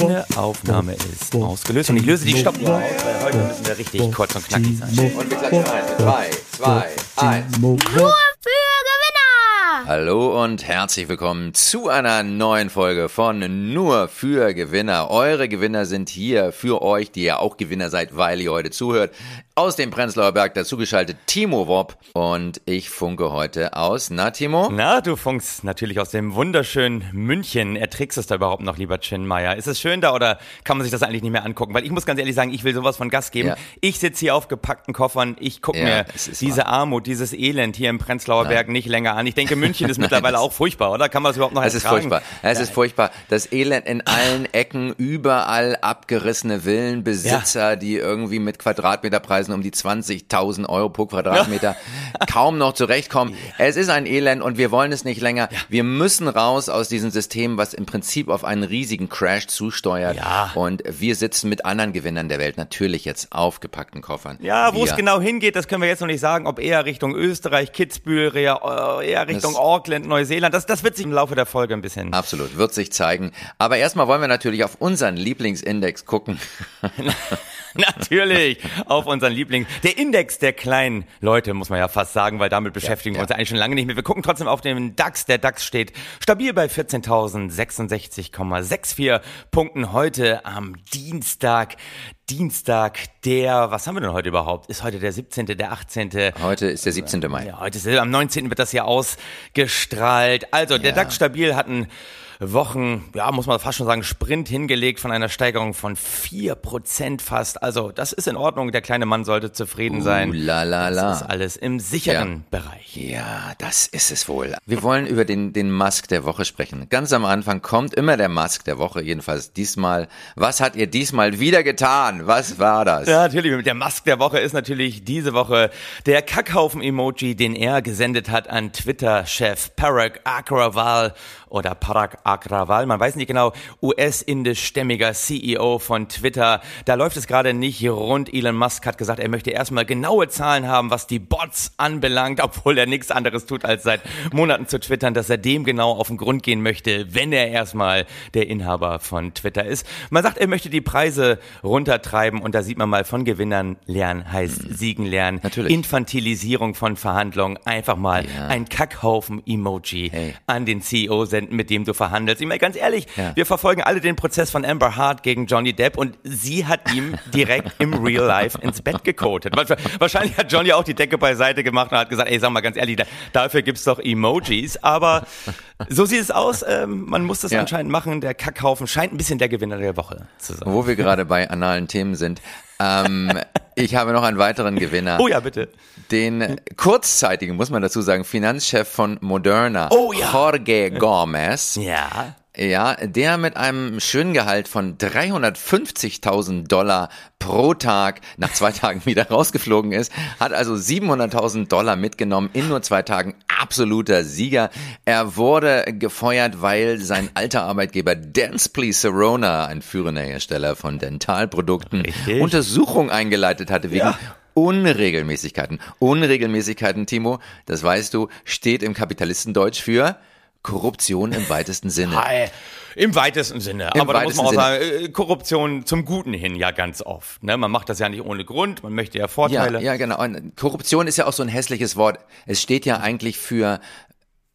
Eine Aufnahme ist ausgelöst und ich löse die Stoppuhr aus, weil heute müssen wir richtig kurz und knackig sein. Und wir klatschen ein. Mit 3, 2, 1. Nur für Gewinner! Hallo und herzlich willkommen zu einer neuen Folge von Nur für Gewinner. Eure Gewinner sind hier für euch, die ihr auch Gewinner seid, weil ihr heute zuhört. Aus dem Prenzlauer Berg dazugeschaltet Timo Wopp und ich funke heute aus. Na, Timo? Na, du funkst natürlich aus dem wunderschönen München. Erträgst du es da überhaupt noch, lieber Chin Meier? Ist es schön da oder kann man sich das eigentlich nicht mehr angucken? Weil ich muss ganz ehrlich sagen, ich will sowas von Gas geben. Ja. Ich sitze hier auf gepackten Koffern, ich gucke Ja, mir es diese Armut, dieses Elend hier im Prenzlauer Berg nicht länger an. Ich denke, München ist mittlerweile auch furchtbar, oder? Kann man das überhaupt noch Es ist furchtbar. Es ist furchtbar. Das Elend in allen Ecken, überall abgerissene Villen, Besitzer, die irgendwie mit Quadratmeterpreisen um die 20.000 Euro pro Quadratmeter kaum noch zurechtkommen. Es ist ein Elend und wir wollen es nicht länger. Wir müssen raus aus diesem System, was im Prinzip auf einen riesigen Crash zusteuert. Ja. Und wir sitzen mit anderen Gewinnern der Welt natürlich jetzt auf gepackten Koffern. Ja, wo es genau hingeht, das können wir jetzt noch nicht sagen. Ob eher Richtung Österreich, Kitzbühel, eher, eher Richtung Das- Auckland, Neuseeland. Das, das wird sich im Laufe der Folge ein bisschen. Absolut, wird sich zeigen. Aber erstmal wollen wir natürlich auf unseren Lieblingsindex gucken. Natürlich, auf unseren Liebling. Der Index der kleinen Leute, muss man ja fast sagen, weil damit beschäftigen wir ja. uns eigentlich schon lange nicht mehr. Wir gucken trotzdem auf den DAX. Der DAX steht stabil bei 14.066,64 Punkten heute am Dienstag. Dienstag, der, was haben wir denn heute überhaupt? Ist heute der 17., der 18.? Heute ist der 17. Mai. Ja, heute ist am 19. wird das hier ausgestrahlt. Also, der Ja. DAX stabil hat einen Wochen, ja, muss man fast schon sagen, Sprint hingelegt von einer Steigerung von 4% fast. Also, das ist in Ordnung. Der kleine Mann sollte zufrieden sein. Uh, la, la, la. Das ist alles im sicheren Bereich. Ja, das ist es wohl. Wir wollen über den, den Musk der Woche sprechen. Ganz am Anfang kommt immer der Musk der Woche, jedenfalls diesmal. Was hat ihr diesmal wieder getan? Was war das? Ja, natürlich. Mit der Mask der Woche ist natürlich diese Woche der Kackhaufen-Emoji, den er gesendet hat an Twitter-Chef Parag Agrawal oder Parag Agrawal. Man weiß nicht genau, US-indischstämmiger CEO von Twitter. Da läuft es gerade nicht rund. Elon Musk hat gesagt, er möchte erstmal genaue Zahlen haben, was die Bots anbelangt, obwohl er nichts anderes tut, als seit Monaten zu twittern, dass er dem genau auf den Grund gehen möchte, wenn er erstmal der Inhaber von Twitter ist. Man sagt, er möchte die Preise runtertreiben und da sieht man mal von Gewinnern lernen heißt siegen lernen. Natürlich. Infantilisierung von Verhandlungen. Einfach mal Ja. ein Kackhaufen-Emoji Hey. an den CEO senden, mit dem du verhandelst. Ich meine, ganz ehrlich, Ja. wir verfolgen alle den Prozess von Amber Hart gegen Johnny Depp und sie hat ihm direkt im Real Life ins Bett gekotet. Wa- Wahrscheinlich hat Johnny auch die Decke beiseite gemacht und hat gesagt, ey, sag mal ganz ehrlich, da, dafür gibt's doch Emojis. Aber so sieht es aus. Ähm, man muss das Ja. anscheinend machen. Der Kackhaufen scheint ein bisschen der Gewinner der Woche zu sein. Wo wir gerade bei analen Themen sind. Ähm, ich habe noch einen weiteren Gewinner. Oh ja, bitte. Den kurzzeitigen, muss man dazu sagen, Finanzchef von Moderna, Oh ja. Jorge Gomez. Ja. Ja, der mit einem schönen Gehalt von 350.000 Dollar pro Tag nach zwei Tagen wieder rausgeflogen ist, hat also 700.000 Dollar mitgenommen in nur zwei Tagen. Absoluter Sieger. Er wurde gefeuert, weil sein alter Arbeitgeber Dansply Serona, ein führender Hersteller von Dentalprodukten, Richtig. Untersuchung eingeleitet hatte wegen Ja. Unregelmäßigkeiten. Unregelmäßigkeiten, Timo, das weißt du, steht im Kapitalistendeutsch für Korruption im weitesten Sinne. Hi. Im weitesten Sinne. Im Aber da muss man auch sagen, äh, Korruption zum Guten hin ja ganz oft. Ne? Man macht das ja nicht ohne Grund, man möchte ja Ja, Vorteile. ja, genau. Und Korruption ist ja auch so ein hässliches Wort. Es steht ja eigentlich für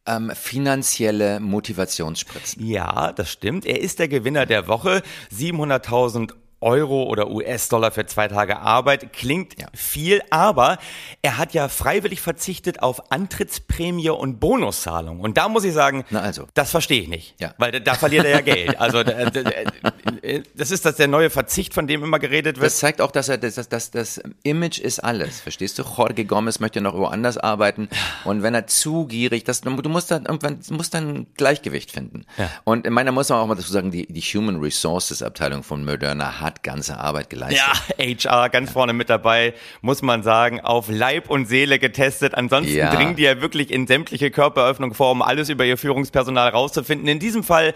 ähm, finanzielle Motivationsspritzen. Ja, das stimmt. Er ist der Gewinner der Woche. 700.000 Euro oder US-Dollar für zwei Tage Arbeit. Klingt Ja. viel, aber er hat ja freiwillig verzichtet auf Antrittsprämie und Bonuszahlung. Und da muss ich sagen, Na also. das verstehe ich nicht. Ja. Weil da, verliert er ja Geld. Also da- da- da- das ist das der neue Verzicht, von dem immer geredet wird. Das zeigt auch, dass er das, das, das, das Image ist alles. Verstehst du? Jorge Gomez möchte noch woanders arbeiten. Und wenn er zu gierig, das, du musst dann irgendwann musst dann ein Gleichgewicht finden. Ja. Und in meiner muss man auch mal dazu sagen, die, die Human Resources Abteilung von Moderna hat ganze Arbeit geleistet. Ja, HR ganz vorne mit dabei, muss man sagen, auf Leib und Seele getestet. Ansonsten Ja. dringen die ja wirklich in sämtliche Körperöffnungen vor, um alles über ihr Führungspersonal rauszufinden. In diesem Fall,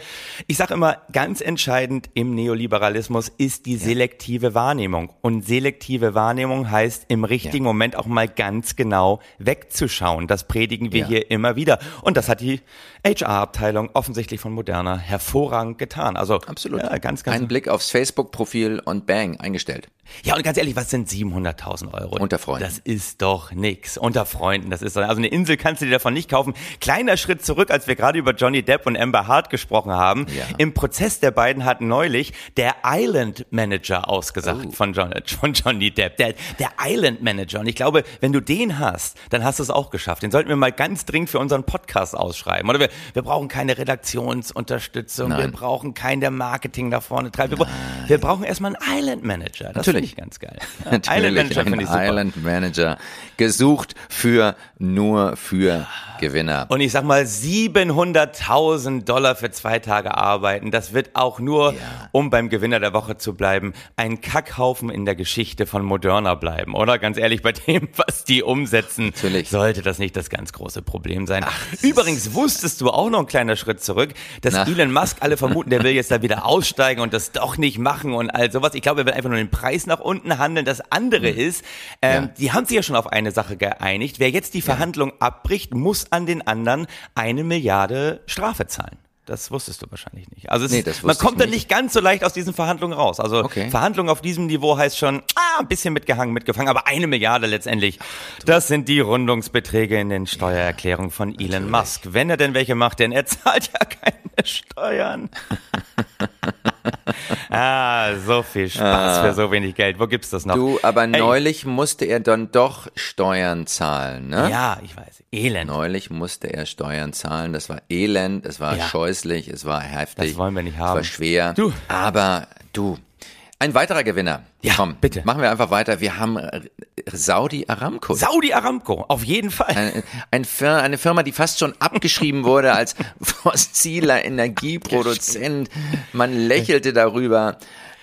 ich sage immer, ganz entscheidend im Neoliberalismus ist die selektive Wahrnehmung. Und selektive Wahrnehmung heißt, im richtigen Ja. Moment auch mal ganz genau wegzuschauen. Das predigen wir Ja. hier immer wieder. Und das hat die HR-Abteilung offensichtlich von Moderna hervorragend getan. Also Absolut. Ja, ganz, ganz. Ein Blick aufs Facebook-Profil und bang, eingestellt. Ja, und ganz ehrlich, was sind 700.000 Euro? Unter Freunden. Das ist doch nix. Unter Freunden, das ist doch, also eine Insel kannst du dir davon nicht kaufen. Kleiner Schritt zurück, als wir gerade über Johnny Depp und Amber Hart gesprochen haben. Ja. Im Prozess der beiden hat neulich der Island Manager ausgesagt Oh. von, John, von Johnny Depp. Der, der Island Manager. Und ich glaube, wenn du den hast, dann hast du es auch geschafft. Den sollten wir mal ganz dringend für unseren Podcast ausschreiben. Oder wir, wir brauchen keine Redaktionsunterstützung. Wir Nein. brauchen keinen, der Marketing da vorne treibt. Wir, wir brauchen erstmal einen Island Manager. Das finde Natürlich. ich ganz geil. Natürlich, Island Manager ein. Island Manager. Gesucht für, nur für Gewinner. Und ich sag mal, 700.000 Dollar für zwei Tage arbeiten, das wird auch nur, um beim Gewinner der Woche zu bleiben, ein Kackhaufen in der Geschichte von Moderna bleiben, oder? Ganz ehrlich, bei dem, was die umsetzen, Natürlich. sollte das nicht das ganz große Problem sein. Übrigens wusstest du auch noch ein kleiner Schritt zurück, dass Na. Elon Musk alle vermuten, der will jetzt da wieder aussteigen und das doch nicht machen und all sowas. Ich glaube, er will einfach nur den Preis nach unten handeln. Das andere ist, ähm, Hm. Ja. die haben sich ja schon auf eine Sache geeinigt. Wer jetzt die Verhandlung abbricht, muss an den anderen eine Milliarde Strafe zahlen. Das wusstest du wahrscheinlich nicht. Also Nee, ist, das man kommt da nicht. ganz so leicht aus diesen Verhandlungen raus. Also Okay. Verhandlungen auf diesem Niveau heißt schon, ah, ein bisschen mitgehangen, mitgefangen, aber eine Milliarde letztendlich. Das sind die Rundungsbeträge in den Steuererklärungen von Elon Musk. Wenn er denn welche macht, denn er zahlt ja keine Steuern. ah, so viel Spaß für so wenig Geld. Wo gibt's das noch? Du, aber Ey, neulich musste er dann doch Steuern zahlen, ne? Ja, ich weiß. Elend. Neulich musste er Steuern zahlen. Das war elend, es war Ja. scheußlich, es war heftig. Das wollen wir nicht Es haben. war schwer. Du. Aber du, ein weiterer Gewinner. Ja, Komm, bitte. Machen wir einfach weiter. Wir haben äh, Saudi Aramco. Saudi Aramco, auf jeden Fall. Ein, ein Fir eine Firma, die fast schon abgeschrieben wurde als fossiler Energieproduzent. Man lächelte darüber.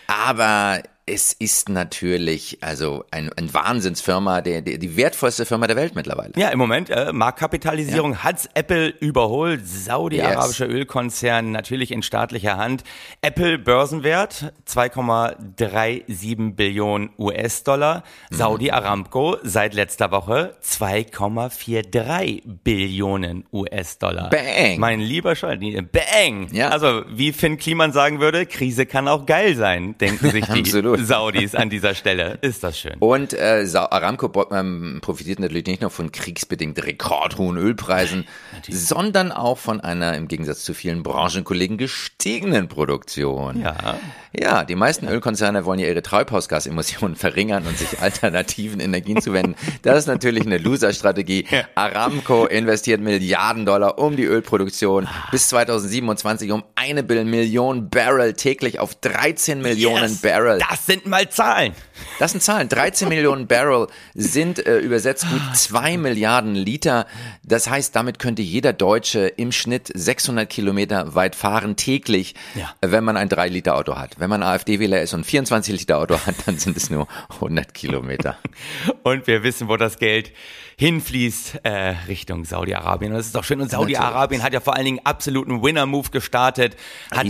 Aber es ist natürlich also ein, ein Wahnsinnsfirma, der, der, die wertvollste Firma der Welt mittlerweile. Ja, im Moment, äh, Marktkapitalisierung hat's Apple überholt. Saudi-arabischer Ölkonzern natürlich in staatlicher Hand. Apple Börsenwert 2,37 Billionen US-Dollar. Mhm. Saudi Aramco seit letzter Woche 2,43 Billionen US-Dollar. Bang. Mein lieber Scholz, bang. Ja. Also, wie Finn Kliman sagen würde, Krise kann auch geil sein, denken sich die Absolut. Saudis an dieser Stelle. Ist das schön. Und äh, Aramco ähm, profitiert natürlich nicht nur von kriegsbedingt rekordhohen Ölpreisen, sondern auch von einer im Gegensatz zu vielen Branchenkollegen gestiegenen Produktion. Ja. Ja, die meisten Ölkonzerne wollen ja ihre Treibhausgasemissionen verringern und sich alternativen Energien zuwenden. Das ist natürlich eine Loser-Strategie. Aramco investiert Milliarden Dollar, um die Ölproduktion bis 2027 um eine Billion Barrel täglich auf 13 Millionen Yes, Barrel. Das sind mal Zahlen. Das sind Zahlen. 13 Millionen Barrel sind äh, übersetzt gut 2 Milliarden Liter. Das heißt, damit könnte jeder Deutsche im Schnitt 600 Kilometer weit fahren täglich, Ja. äh, wenn man ein 3-Liter-Auto hat. Wenn man AfD-Wähler ist und 24-Liter-Auto hat, dann sind es nur 100 Kilometer. Und wir wissen, wo das Geld hinfließt äh, Richtung Saudi-Arabien. Und das ist doch schön. Und Saudi-Arabien hat ja vor allen Dingen absoluten Winner-Move gestartet. Hat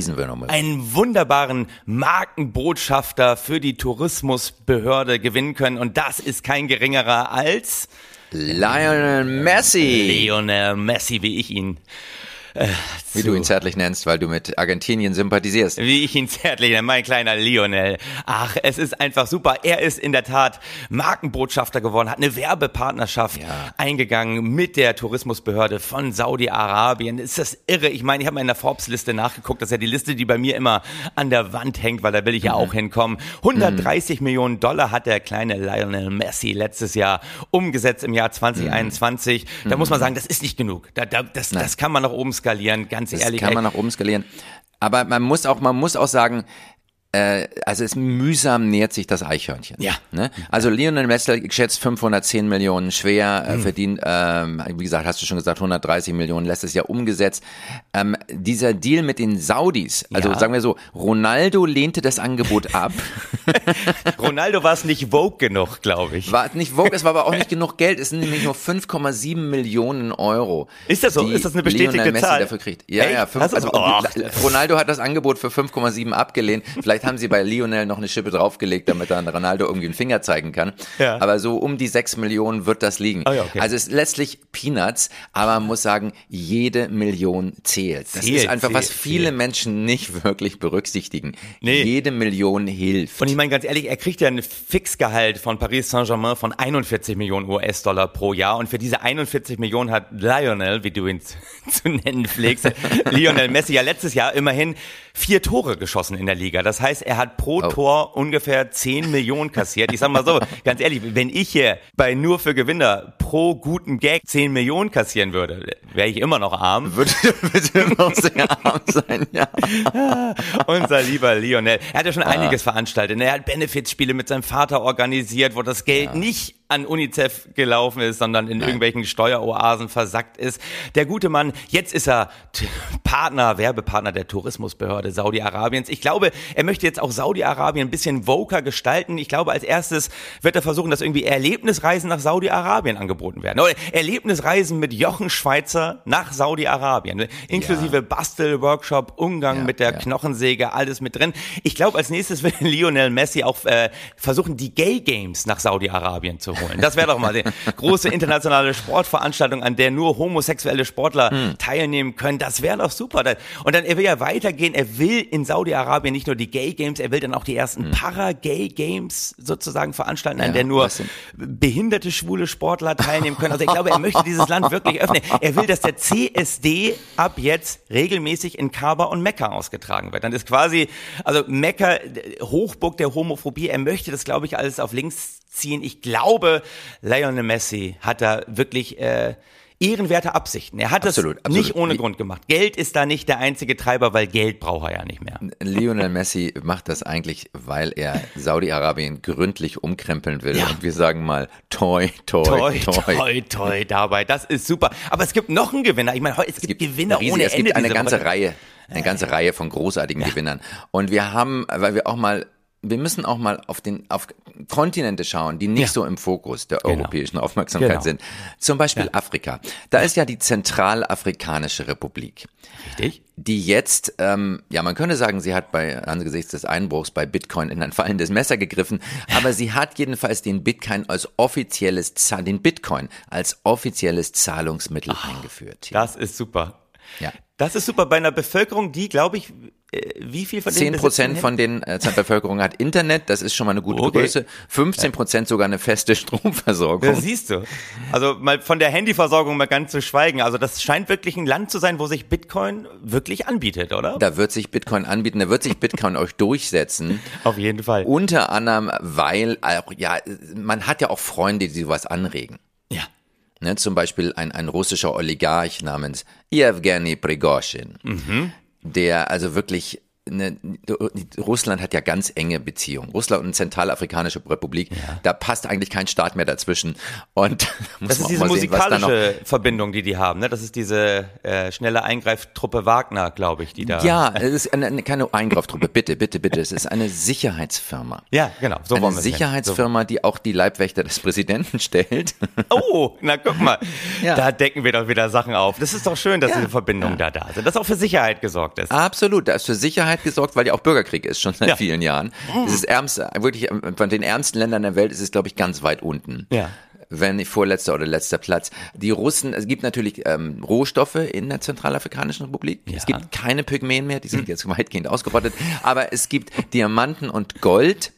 einen wunderbaren Markenbotschafter für die Tourismusbehörde gewinnen können. Und das ist kein geringerer als Lionel Messi, Lionel Messi, wie ich ihn wie du ihn zärtlich nennst, weil du mit Argentinien sympathisierst. Wie ich ihn zärtlich nenne, mein kleiner Lionel. Ach, es ist einfach super. Er ist in der Tat Markenbotschafter geworden, hat eine Werbepartnerschaft Ja. eingegangen mit der Tourismusbehörde von Saudi-Arabien. Ist das irre? Ich meine, ich habe mal in der Forbes-Liste nachgeguckt. Das ist ja die Liste, die bei mir immer an der Wand hängt, weil da will ich ja auch hinkommen. 130 Millionen Dollar hat der kleine Lionel Messi letztes Jahr umgesetzt im Jahr 2021. Da muss man sagen, das ist nicht genug. Da, da, das, das kann man nach oben skalieren, ganz Das ehrlich. kann man nach oben skalieren. Aber man muss auch, man muss auch sagen, äh, also es mühsam nähert sich das Eichhörnchen. Ja. Ne? Also Lionel Messi geschätzt 510 Millionen schwer, äh, verdient, ähm, wie gesagt, hast du schon gesagt, 130 Millionen letztes Jahr umgesetzt. Ähm, dieser Deal mit den Saudis, also Ja. sagen wir so, Ronaldo lehnte das Angebot ab. Ronaldo war es nicht Vogue genug, glaube ich. War nicht Vogue, es war aber auch nicht genug Geld. Es sind nämlich nur 5,7 Millionen Euro. Ist das so? Ist das eine bestätigte Zahl? dafür kriegt. Ja, Echt? ja. Fünf, also so? Ach, Ronaldo hat das Angebot für 5,7 abgelehnt. Vielleicht haben sie bei Lionel noch eine Schippe draufgelegt, damit dann Ronaldo irgendwie einen Finger zeigen kann. Ja. Aber so um die sechs Millionen wird das liegen. Ah ja, okay. Also es ist letztlich Peanuts, aber man muss sagen, jede Million zählt. Das Zählt, ist einfach, was zählt, viele zählt. Menschen nicht wirklich berücksichtigen. Nee. Jede Million hilft. Und ich meine ganz ehrlich, er kriegt ja ein Fixgehalt von Paris Saint-Germain von 41 Millionen US-Dollar pro Jahr. Und für diese 41 Millionen hat Lionel, wie du ihn zu nennen pflegst, Lionel Messi ja letztes Jahr immerhin vier Tore geschossen in der Liga. Das heißt, er hat pro Oh. Tor ungefähr 10 Millionen kassiert. Ich sag mal so, ganz ehrlich, wenn ich hier bei Nur für Gewinner pro guten Gag 10 Millionen kassieren würde, wäre ich immer noch arm. Würde bitte noch sehr arm sein, ja. Unser lieber Lionel. Er hat ja schon einiges veranstaltet. Er hat Benefizspiele mit seinem Vater organisiert, wo das Geld nicht an UNICEF gelaufen ist, sondern in irgendwelchen Steueroasen versackt ist. Der gute Mann, jetzt ist er Partner, Werbepartner der Tourismusbehörde Saudi-Arabiens. Ich glaube, er möchte jetzt auch Saudi-Arabien ein bisschen voker gestalten. Ich glaube, als erstes wird er versuchen, dass irgendwie Erlebnisreisen nach Saudi-Arabien angeboten werden. Oder Erlebnisreisen mit Jochen Schweizer nach Saudi-Arabien. Inklusive Bastel-Workshop, Umgang Ja, mit der ja. Knochensäge, alles mit drin. Ich glaube, als nächstes will Lionel Messi auch äh, versuchen, die Gay Games nach Saudi-Arabien zu holen. Das wäre doch mal eine große internationale Sportveranstaltung, an der nur homosexuelle Sportler Hm. teilnehmen können. Das wäre doch super. Und dann, er will ja weitergehen. Er will in Saudi-Arabien nicht nur die Gay Games, er will dann auch die ersten Para-Gay Games sozusagen veranstalten, an Hm. Ja, der nur behinderte schwule Sportler teilnehmen können. Also ich glaube, er möchte dieses Land wirklich öffnen. Er will, dass der CSD ab jetzt regelmäßig in Kaaba und Mekka ausgetragen wird. Dann ist quasi, also Mekka, Hochburg der Homophobie. Er möchte das, glaube ich, alles auf links ziehen. Ich glaube, Lionel Messi hat da wirklich äh, ehrenwerte Absichten. Er hat Absolut, das absolut. nicht ohne Grund gemacht. Geld ist da nicht der einzige Treiber, weil Geld braucht er ja nicht mehr. Lionel Messi macht das eigentlich, weil er Saudi-Arabien gründlich umkrempeln will. Ja. Und wir sagen mal, toi, toi, Toi, toi. toi, toi, dabei. Das ist super. Aber es gibt noch einen Gewinner. Ich meine, es gibt, Gewinner riesig- ohne Es Ende. gibt eine ganze Woche. Reihe, eine ganze Reihe von großartigen Gewinnern. Und wir haben, weil wir auch mal wir müssen auch mal auf den auf Kontinente schauen, die nicht Ja. so im Fokus der Genau. europäischen Aufmerksamkeit Genau. sind. Zum Beispiel Afrika. Da ist ja die Zentralafrikanische Republik Richtig? die jetzt, ähm, ja, man könnte sagen, sie hat bei angesichts des Einbruchs bei Bitcoin in ein fallendes Messer gegriffen, aber sie hat jedenfalls den Bitcoin als offizielles, den Bitcoin als offizielles Zahlungsmittel eingeführt. Das ist super. Ja. Das ist super bei einer Bevölkerung, die, glaube ich, äh, wie viel von Zehn denen Prozent besitzen von den äh, der Bevölkerung hat Internet, das ist schon mal eine gute Okay. Größe. 15 Prozent sogar eine feste Stromversorgung. Ja, siehst du. Also mal von der Handyversorgung mal ganz zu schweigen. Also das scheint wirklich ein Land zu sein, wo sich Bitcoin wirklich anbietet, oder? Da wird sich Bitcoin anbieten, da wird sich Bitcoin euch durchsetzen. Auf jeden Fall. Unter anderem, weil auch, ja, man hat ja auch Freunde, die sowas anregen. Ne, zum Beispiel ein, ein russischer Oligarch namens Evgeny Prigozhin, der also wirklich Ne, Russland hat ja ganz enge Beziehungen. Russland und Zentralafrikanische Republik, da passt eigentlich kein Staat mehr dazwischen. Und Das ist diese sehen, musikalische Verbindung, die die haben. Ne? Das ist diese äh, schnelle Eingreiftruppe Wagner, glaube ich, die da. Ja, es ist eine, eine, keine Eingreiftruppe, bitte, bitte, bitte. Es ist eine Sicherheitsfirma. Ja, genau. So Eine. Sicherheitsfirma, die auch die Leibwächter des Präsidenten stellt. Oh, na guck mal. Ja. Da decken wir doch wieder Sachen auf. Das ist doch schön, dass diese Verbindungen da da sind. Dass auch für Sicherheit gesorgt ist. Absolut, da ist für Sicherheit gesorgt, weil ja auch Bürgerkrieg ist, schon seit Ja. vielen Jahren. Es ist ärmste, wirklich von den ärmsten Ländern der Welt ist es, glaube ich, ganz weit unten. Ja. Wenn nicht vorletzter oder letzter Platz. Die Russen, es gibt natürlich ähm, Rohstoffe in der Zentralafrikanischen Republik. Ja. Es gibt keine Pygmäen mehr, die sind jetzt weitgehend ausgerottet. Aber es gibt Diamanten und Gold.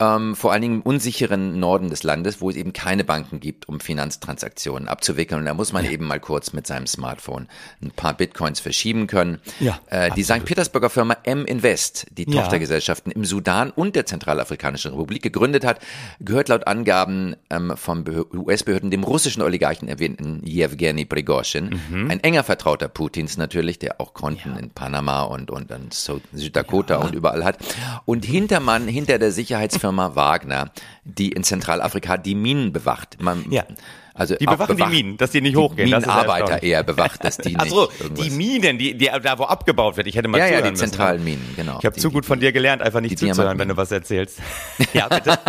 Ähm, vor allen Dingen im unsicheren Norden des Landes, wo es eben keine Banken gibt, um Finanztransaktionen abzuwickeln. Und da muss man eben mal kurz mit seinem Smartphone ein paar Bitcoins verschieben können. Ja, äh, die St. Petersburger Firma M-Invest, die Ja. Tochtergesellschaften im Sudan und der Zentralafrikanischen Republik gegründet hat, gehört laut Angaben ähm, von Behö- US-Behörden dem russischen Oligarchen erwähnten Yevgeny Prigozhin, Mhm. ein enger Vertrauter Putins natürlich, der auch Konten in Panama und, und in Süddakota und überall hat. Und Hintermann, hinter der Sicherheitsfirma Wagner, die in Zentralafrika die Minen bewacht. Man, Ja. Also Die bewachen die bewacht- Minen, dass die nicht hochgehen. Das ist Minenarbeiter eher bewacht, dass die nicht so, irgendwas- die Minen, die, die da wo abgebaut wird. Ich hätte mal Ja, ja, zuhören die müssen. zentralen Minen, genau. Ich habe Die- zu die- gut von dir gelernt, einfach nicht die zuzuhören, wenn du was erzählst. Ja, bitte.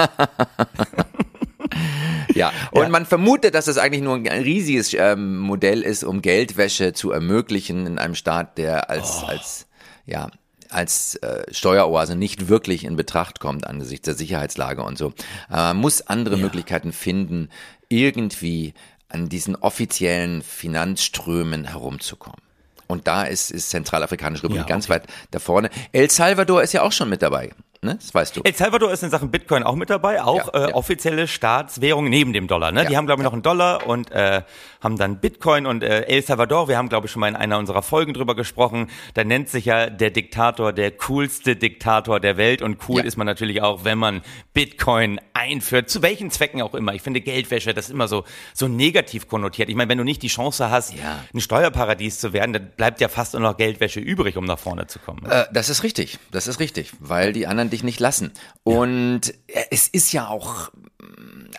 Ja, und Ja. man vermutet, dass es eigentlich nur ein riesiges ähm, Modell ist, um Geldwäsche zu ermöglichen in einem Staat, der als, Oh. als, ja, als äh, Steueroase nicht wirklich in Betracht kommt angesichts der Sicherheitslage und so. Aber man muss andere ja. Möglichkeiten finden, irgendwie an diesen offiziellen Finanzströmen herumzukommen. Und da ist, ist Zentralafrikanische Republik ja, okay. ganz weit da vorne. El Salvador ist ja auch schon mit dabei ne? Das weißt du. El Salvador ist in Sachen Bitcoin auch mit dabei, auch ja, äh, ja. offizielle Staatswährung neben dem Dollar. Ne? Ja, Die haben, glaube ich, noch einen Dollar und äh, haben dann Bitcoin und äh, El Salvador, wir haben, glaube ich, schon mal in einer unserer Folgen drüber gesprochen, da nennt sich ja der Diktator der coolste Diktator der Welt und cool ist man natürlich auch, wenn man Bitcoin einführt, zu welchen Zwecken auch immer. Ich finde Geldwäsche, das ist immer so, so negativ konnotiert. Ich meine, wenn du nicht die Chance hast, ein Steuerparadies zu werden, dann bleibt ja fast nur noch Geldwäsche übrig, um nach vorne zu kommen. Äh, das ist richtig, das ist richtig, weil die anderen dich nicht lassen. Und ja. es ist ja auch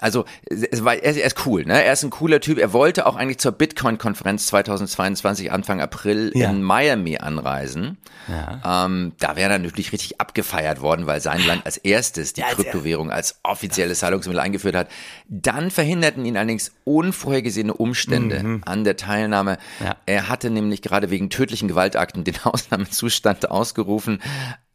also es war, er, ist cool, ne? Er ist ein cooler Typ. Er wollte auch eigentlich zur Bitcoin-Konferenz 2022 Anfang April ja. in Miami anreisen. Ja. Ähm, da wäre er natürlich richtig abgefeiert worden, weil sein Land als erstes die ja, Kryptowährung als offizielles Zahlungsmittel eingeführt hat. Dann verhinderten ihn allerdings unvorhergesehene Umstände mhm. an der Teilnahme. Er hatte nämlich gerade wegen tödlichen Gewaltakten den Ausnahmezustand ausgerufen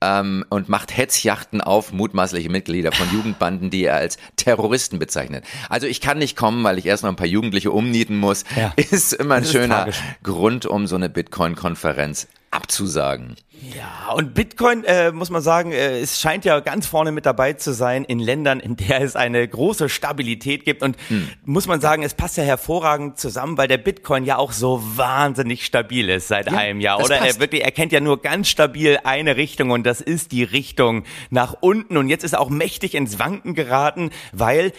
ähm, und macht Hetzjachten auf mutmaßliche Mitglieder von Jugendbanden, die er als Terroristen bezeichnet. Also ich kann nicht kommen, weil ich erst noch ein paar Jugendliche umnieten muss. Ja. Ist immer ein schöner Grund, um so eine Bitcoin-Konferenz abzusagen. Ja, und Bitcoin, äh, muss man sagen, äh, es scheint ja ganz vorne mit dabei zu sein in Ländern, in der es eine große Stabilität gibt. Und hm. muss man sagen, es passt ja hervorragend zusammen, weil der Bitcoin ja auch so wahnsinnig stabil ist seit ja, einem Jahr. Oder er wirklich, er kennt ja nur ganz stabil eine Richtung und das ist die Richtung nach unten. Und jetzt ist er auch mächtig ins Wanken geraten, weil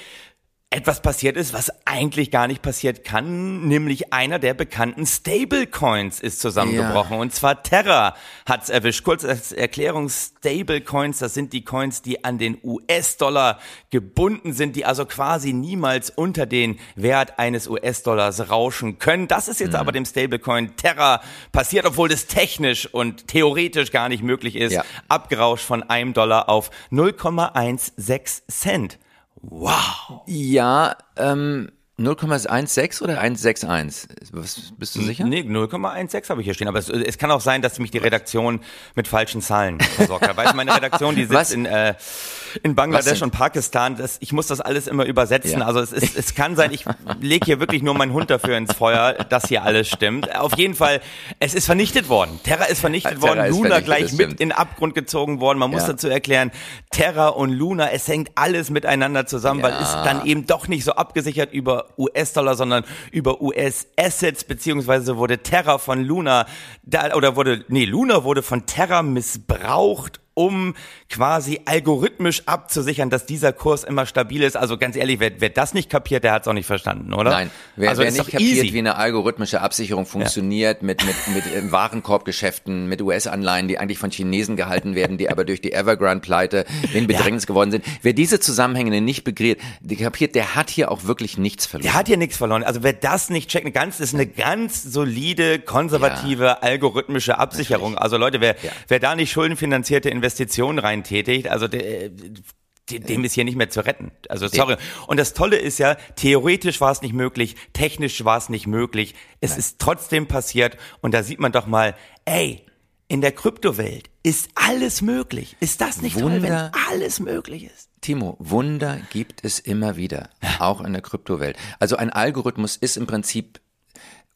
etwas passiert ist, was eigentlich gar nicht passiert kann, nämlich einer der bekannten Stablecoins ist zusammengebrochen ja. und zwar Terra hat's erwischt. Kurz als Erklärung, Stablecoins, das sind die Coins, die an den US-Dollar gebunden sind, die also quasi niemals unter den Wert eines US-Dollars rauschen können. Das ist jetzt mhm. aber dem Stablecoin Terra passiert, obwohl das technisch und theoretisch gar nicht möglich ist, ja. abgerauscht von einem Dollar auf 0,16 Cent. Wow. Ja, ähm, 0,16 oder 161? Was, bist du sicher? Nee, 0,16 habe ich hier stehen. Aber es, es, kann auch sein, dass mich die Redaktion mit falschen Zahlen versorgt hat. Weißt du, meine Redaktion, die sitzt in, äh, in Bangladesch und Pakistan. Das, ich muss das alles immer übersetzen. Ja. Also es, ist, es kann sein, ich lege hier wirklich nur meinen Hund dafür ins Feuer, dass hier alles stimmt. Auf jeden Fall, es ist vernichtet worden. Terra ist vernichtet Terra worden. Ist Luna gleich mit in den Abgrund gezogen worden. Man muss ja. dazu erklären, Terra und Luna, es hängt alles miteinander zusammen, ja. weil es dann eben doch nicht so abgesichert über US-Dollar, sondern über US-Assets, beziehungsweise wurde Terra von Luna, da, oder wurde, nee, Luna wurde von Terra missbraucht um quasi algorithmisch abzusichern, dass dieser Kurs immer stabil ist. Also ganz ehrlich, wer, wer das nicht kapiert, der hat es auch nicht verstanden, oder? Nein, wer, also wer nicht kapiert, easy. wie eine algorithmische Absicherung funktioniert ja. mit, mit, mit Warenkorbgeschäften, mit US-Anleihen, die eigentlich von Chinesen gehalten werden, die aber durch die Evergrande-Pleite in Bedrängnis ja. geworden sind. Wer diese Zusammenhänge nicht begriert, der kapiert, der hat hier auch wirklich nichts verloren. Der hat hier nichts verloren. Also wer das nicht checkt, ganz, ist eine ganz solide, konservative, ja. algorithmische Absicherung. Natürlich. Also Leute, wer, wer da nicht schuldenfinanzierte Investitionen Investitionen reintätigt, also de, dem ist hier nicht mehr zu retten. Also sorry. Und das Tolle ist ja, theoretisch war es nicht möglich, technisch war es nicht möglich. Es Nein. ist trotzdem passiert und da sieht man doch mal, ey, in der Kryptowelt ist alles möglich. Ist das nicht Wunder, toll, wenn alles möglich ist? Timo, Wunder gibt es immer wieder, auch in der Kryptowelt. Also ein Algorithmus ist im Prinzip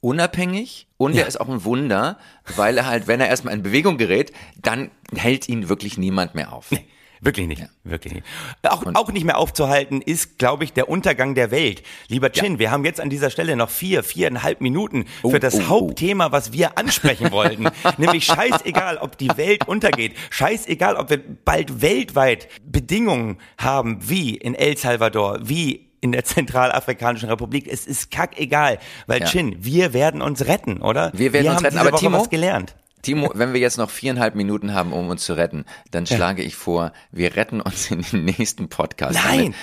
unabhängig und ja. er ist auch ein Wunder, weil er halt, wenn er erstmal in Bewegung gerät, dann hält ihn wirklich niemand mehr auf. Nee. Wirklich nicht, ja. wirklich nicht. Auch, auch nicht mehr aufzuhalten ist, glaube ich, der Untergang der Welt. Lieber Chin, ja. wir haben jetzt an dieser Stelle noch vier, viereinhalb Minuten oh, für das oh, oh. Hauptthema, was wir ansprechen wollten. Nämlich scheißegal, ob die Welt untergeht. Scheißegal, ob wir bald weltweit Bedingungen haben, wie in El Salvador, wie in der Zentralafrikanischen Republik. Es ist kackegal, weil ja. Chin, wir werden uns retten, oder? Wir werden wir uns retten, aber Woche Timo, was gelernt. Timo, wenn wir jetzt noch viereinhalb Minuten haben, um uns zu retten, dann schlage ich vor, wir retten uns in den nächsten Podcast. Nein!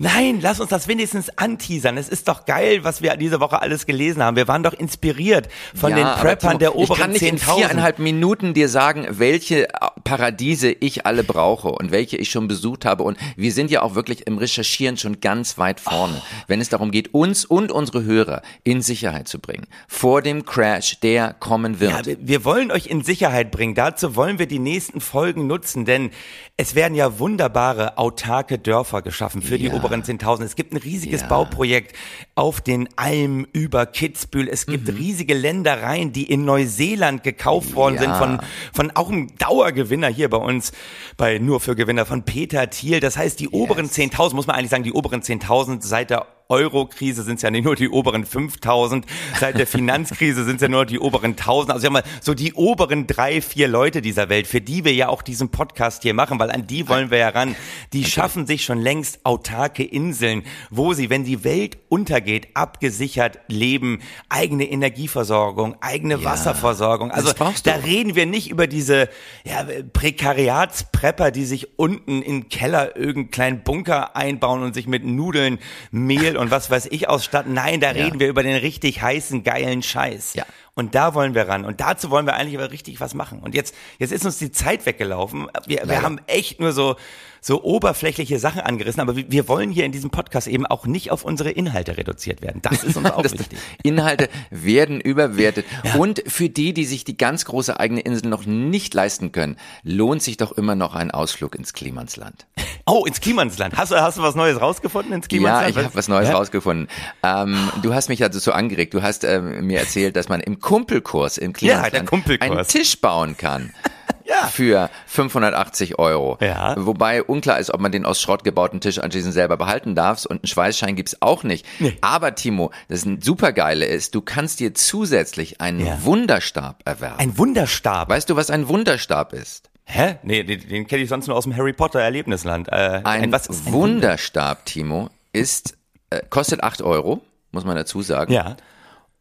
Nein, lass uns das wenigstens anteasern. Es ist doch geil, was wir diese Woche alles gelesen haben. Wir waren doch inspiriert von Ja, den Preppern Timo, der oberen Ich kann nicht in 10.000. viereinhalb Minuten dir sagen, welche Paradiese ich alle brauche und welche ich schon besucht habe. Und wir sind ja auch wirklich im Recherchieren schon ganz weit vorne, Oh. wenn es darum geht, uns und unsere Hörer in Sicherheit zu bringen. Vor dem Crash, der kommen wird. Ja, wir, wir wollen euch in Sicherheit bringen. Dazu wollen wir die nächsten Folgen nutzen, denn es werden ja wunderbare autarke Dörfer geschaffen für die Ja. Oberen 10.000. Es gibt ein riesiges Ja. Bauprojekt auf den Almen über Kitzbühel. Es Mhm. gibt riesige Ländereien, die in Neuseeland gekauft worden Ja. sind von, von auch einem Dauergewinner hier bei uns, bei Nur für Gewinner von Peter Thiel. Das heißt, die oberen 10.000, muss man eigentlich sagen, die oberen 10.000 seit der Euro-Krise sind es ja nicht nur die oberen 5000, seit der Finanzkrise sind es ja nur die oberen 1000. Also ja mal so die oberen drei, vier Leute dieser Welt, für die wir ja auch diesen Podcast hier machen, weil an die wollen wir ja ran. Die schaffen sich schon längst autarke Inseln, wo sie, wenn die Welt untergeht, abgesichert leben, eigene Energieversorgung, eigene Wasserversorgung. Also da reden wir nicht über diese ja, Prekariatsprepper, die sich unten im Keller irgendeinen kleinen Bunker einbauen und sich mit Nudeln, Mehl und was weiß ich ausstatten. Nein, da reden wir über den richtig heißen, geilen Scheiß. Ja. Und da wollen wir ran. Und dazu wollen wir eigentlich aber richtig was machen. Und jetzt, jetzt ist uns die Zeit weggelaufen. Wir, wir haben echt nur so, so oberflächliche Sachen angerissen. Aber wir, wollen hier in diesem Podcast eben auch nicht auf unsere Inhalte reduziert werden. Das ist uns auch Das- wichtig. Inhalte werden überwertet. Und für die, die sich die ganz große eigene Insel noch nicht leisten können, lohnt sich doch immer noch ein Ausflug ins Klimansland. Oh, ins Klimansland. Hast du, hast du was Neues rausgefunden ins Ja, Klimansland? ich habe was Neues Ja? rausgefunden. Ähm, du hast mich also so angeregt. Du hast ähm, mir erzählt, dass man im Kumpelkurs im der Kumpelkurs. einen Tisch bauen kann. Ja. Für 580 Euro. Ja. Wobei unklar ist, ob man den aus Schrott gebauten Tisch anschließend selber behalten darf. Und einen Schweißschein gibt's auch nicht. Aber Timo, das ein supergeile ist, du kannst dir zusätzlich einen Ja. Wunderstab erwerben. Ein Wunderstab. weißt du, was ein Wunderstab ist? Hä? Nee, den, den kenne ich sonst nur aus dem Harry Potter Erlebnisland. Äh, Ein, ist ein Wunderstab, Timo, ist, äh, kostet 8 Euro, muss man dazu sagen. Ja.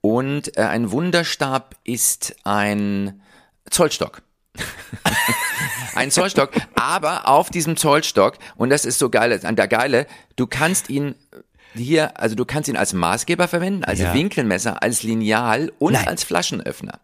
Und äh, ein Wunderstab ist ein Zollstock. ein Zollstock, aber auf diesem Zollstock, und das ist so geil, an der Geile, du kannst ihn hier, also du kannst ihn als Maßgeber verwenden, als Ja. Winkelmesser, als Lineal und Nein. als Flaschenöffner.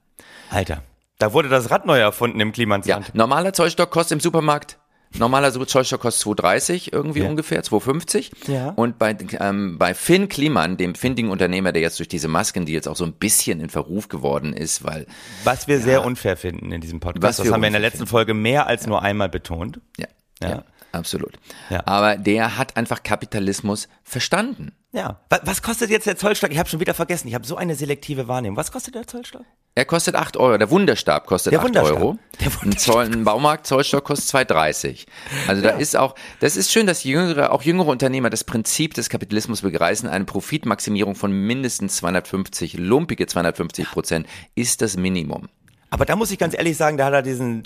Alter, da wurde das Rad neu erfunden im Ja, Klimansland. normaler Zollstock kostet im Supermarkt Normaler Zollstock kostet 2,30 irgendwie Ja. ungefähr, 2,50. Ja. Und bei, ähm, bei Finn Kliman, dem findigen Unternehmer, der jetzt durch diese Masken, die jetzt auch so ein bisschen in Verruf geworden ist, weil, Was wir sehr unfair finden in diesem Podcast. Was das wir haben wir in der letzten Folge mehr als nur einmal betont. ja, ja, Ja. absolut. Ja. Aber der hat einfach Kapitalismus verstanden. Ja. Was, kostet jetzt der Zollstock? Ich habe schon wieder vergessen. Ich habe so eine selektive Wahrnehmung. Was kostet der Zollstock? Er kostet 8 Euro. Der Wunderstab kostet Der 8 Wunderstab. Euro. Der Ein, Zoll, ein Baumarkt-Zollstock kostet 2,30. Also da ist auch, das ist schön, dass jüngere, auch jüngere Unternehmer das Prinzip des Kapitalismus begreifen. Eine Profitmaximierung von mindestens 250, lumpige 250 Prozent ist das Minimum. Aber da muss ich ganz ehrlich sagen, da hat er diesen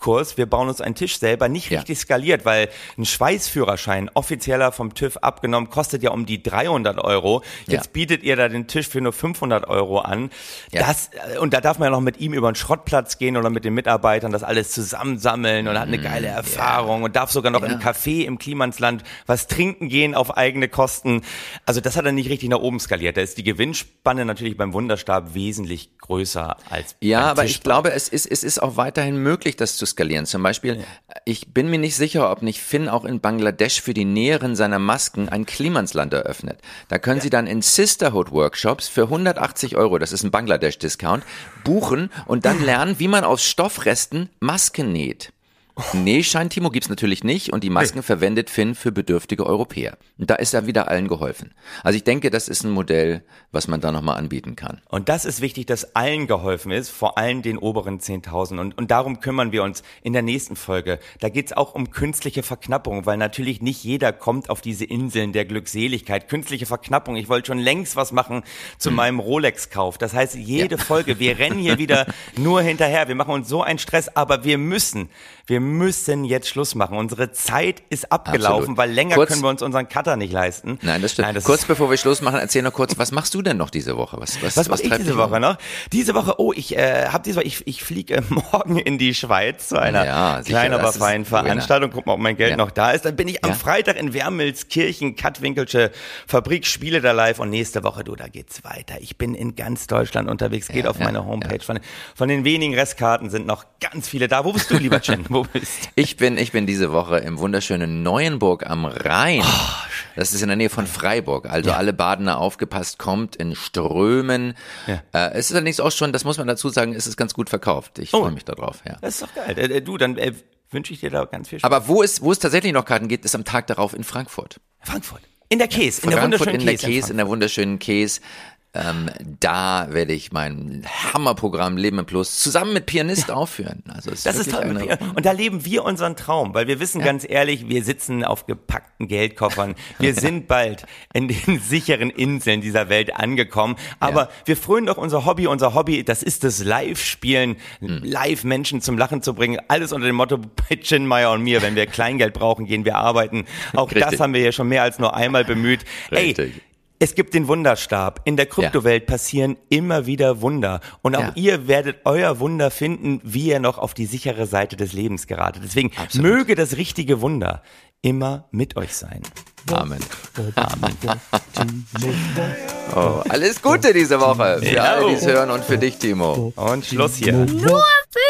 Kumpelkurs, wir bauen uns einen Tisch selber, nicht Ja. richtig skaliert, weil ein Schweißführerschein, offizieller vom TÜV abgenommen, kostet ja um die 300 Euro. Jetzt Ja. bietet ihr da den Tisch für nur 500 Euro an. Ja. Das, äh, und da darf man ja noch mit ihm über den Schrottplatz gehen oder mit den Mitarbeitern das alles zusammensammeln und hat eine geile Erfahrung und darf sogar noch Mm, im Café im Klimansland was trinken gehen auf eigene Kosten. Also das hat er nicht richtig nach oben skaliert. Da ist die Gewinnspanne natürlich beim Wunderstab wesentlich größer als Ja, aber Tisch. ich glaube, es ist, es ist auch weiterhin möglich, das zu skalieren. Zum Beispiel, ich bin mir nicht sicher, ob nicht Finn auch in Bangladesch für die Näheren seiner Masken ein Klimansland eröffnet. Da können Sie dann in Sisterhood Workshops für 180 Euro, das ist ein Bangladesch-Discount, buchen und dann lernen, wie man aus Stoffresten Masken näht. Nähschein, Timo, gibt's natürlich nicht und die Masken verwendet Finn für bedürftige Europäer. Und da ist er wieder allen geholfen. Also ich denke, das ist ein Modell, was man da nochmal anbieten kann. Und das ist wichtig, dass allen geholfen ist, vor allem den oberen 10.000. Und, und darum kümmern wir uns in der nächsten Folge. Da geht's auch um künstliche Verknappung, weil natürlich nicht jeder kommt auf diese Inseln der Glückseligkeit. Künstliche Verknappung. Ich wollte schon längst was machen zu meinem Rolex-Kauf. Das heißt, jede Folge, wir rennen hier wieder nur hinterher. Wir machen uns so einen Stress, aber wir müssen, wir müssen jetzt Schluss machen. Unsere Zeit ist abgelaufen, Absolut. weil länger Kurz- können wir uns unseren Cutter nicht leisten. Nein, das stimmt. Nein, das kurz bevor wir Schluss machen, erzähl noch kurz, was machst du denn noch diese Woche? Was, was, Was mache ich diese? Woche noch? Diese Woche, oh, ich äh, habe diese Woche, ich, ich fliege morgen in die Schweiz zu einer Ja, kleinen, aber feinen. Veranstaltung. Guck mal, ob mein Geld Ja. noch da ist. Dann bin ich am Ja. Freitag in Wermelskirchen, Kattwinkelsche Fabrik, spiele da live und nächste Woche, du, da geht's weiter. Ich bin in ganz Deutschland unterwegs, geht auf meine Homepage. Von, von den wenigen Restkarten sind noch ganz viele da. Wo bist du, lieber Chen? Wo bist? Ich bin, ich bin diese Woche im wunderschönen Neuenburg am Rhein. Oh, das ist in der Nähe von Freiburg. Also alle Badener aufgepasst, kommt in Strömen. Ja. Äh, es ist allerdings auch schon, das muss man dazu sagen, es ist ganz gut verkauft. Ich Oh. freue mich darauf. Ja. Das ist doch geil. Äh, äh, du, dann äh, wünsche ich dir da ganz viel Spaß. Aber wo es, wo es tatsächlich noch Karten gibt, ist am Tag darauf in Frankfurt. Frankfurt. In der Käse, in der wunderschönen in der Käse. Käse, in der wunderschönen Käse. Ähm, da werde ich mein Hammerprogramm Leben im Plus zusammen mit Pianist aufführen. Also es Das ist toll. Und da leben wir unseren Traum, weil wir wissen ganz ehrlich, wir sitzen auf gepackten Geldkoffern. Wir sind bald in den sicheren Inseln dieser Welt angekommen. Aber Ja. wir frönen doch unser Hobby. Unser Hobby, das ist das Live-Spielen, Hm. live Menschen zum Lachen zu bringen. Alles unter dem Motto bei Chin Meyer und mir. Wenn wir Kleingeld brauchen, gehen wir arbeiten. Auch Richtig. das haben wir ja schon mehr als nur einmal bemüht. Ey, Richtig. Es gibt den Wunderstab. In der Kryptowelt passieren immer wieder Wunder. Und auch Ja. ihr werdet euer Wunder finden, wie ihr noch auf die sichere Seite des Lebens geratet. Deswegen möge das richtige Wunder immer mit euch sein. Amen. Oh, alles Gute diese Woche für Ja. alle, die es hören und für dich, Timo. Und Schluss hier. Nur für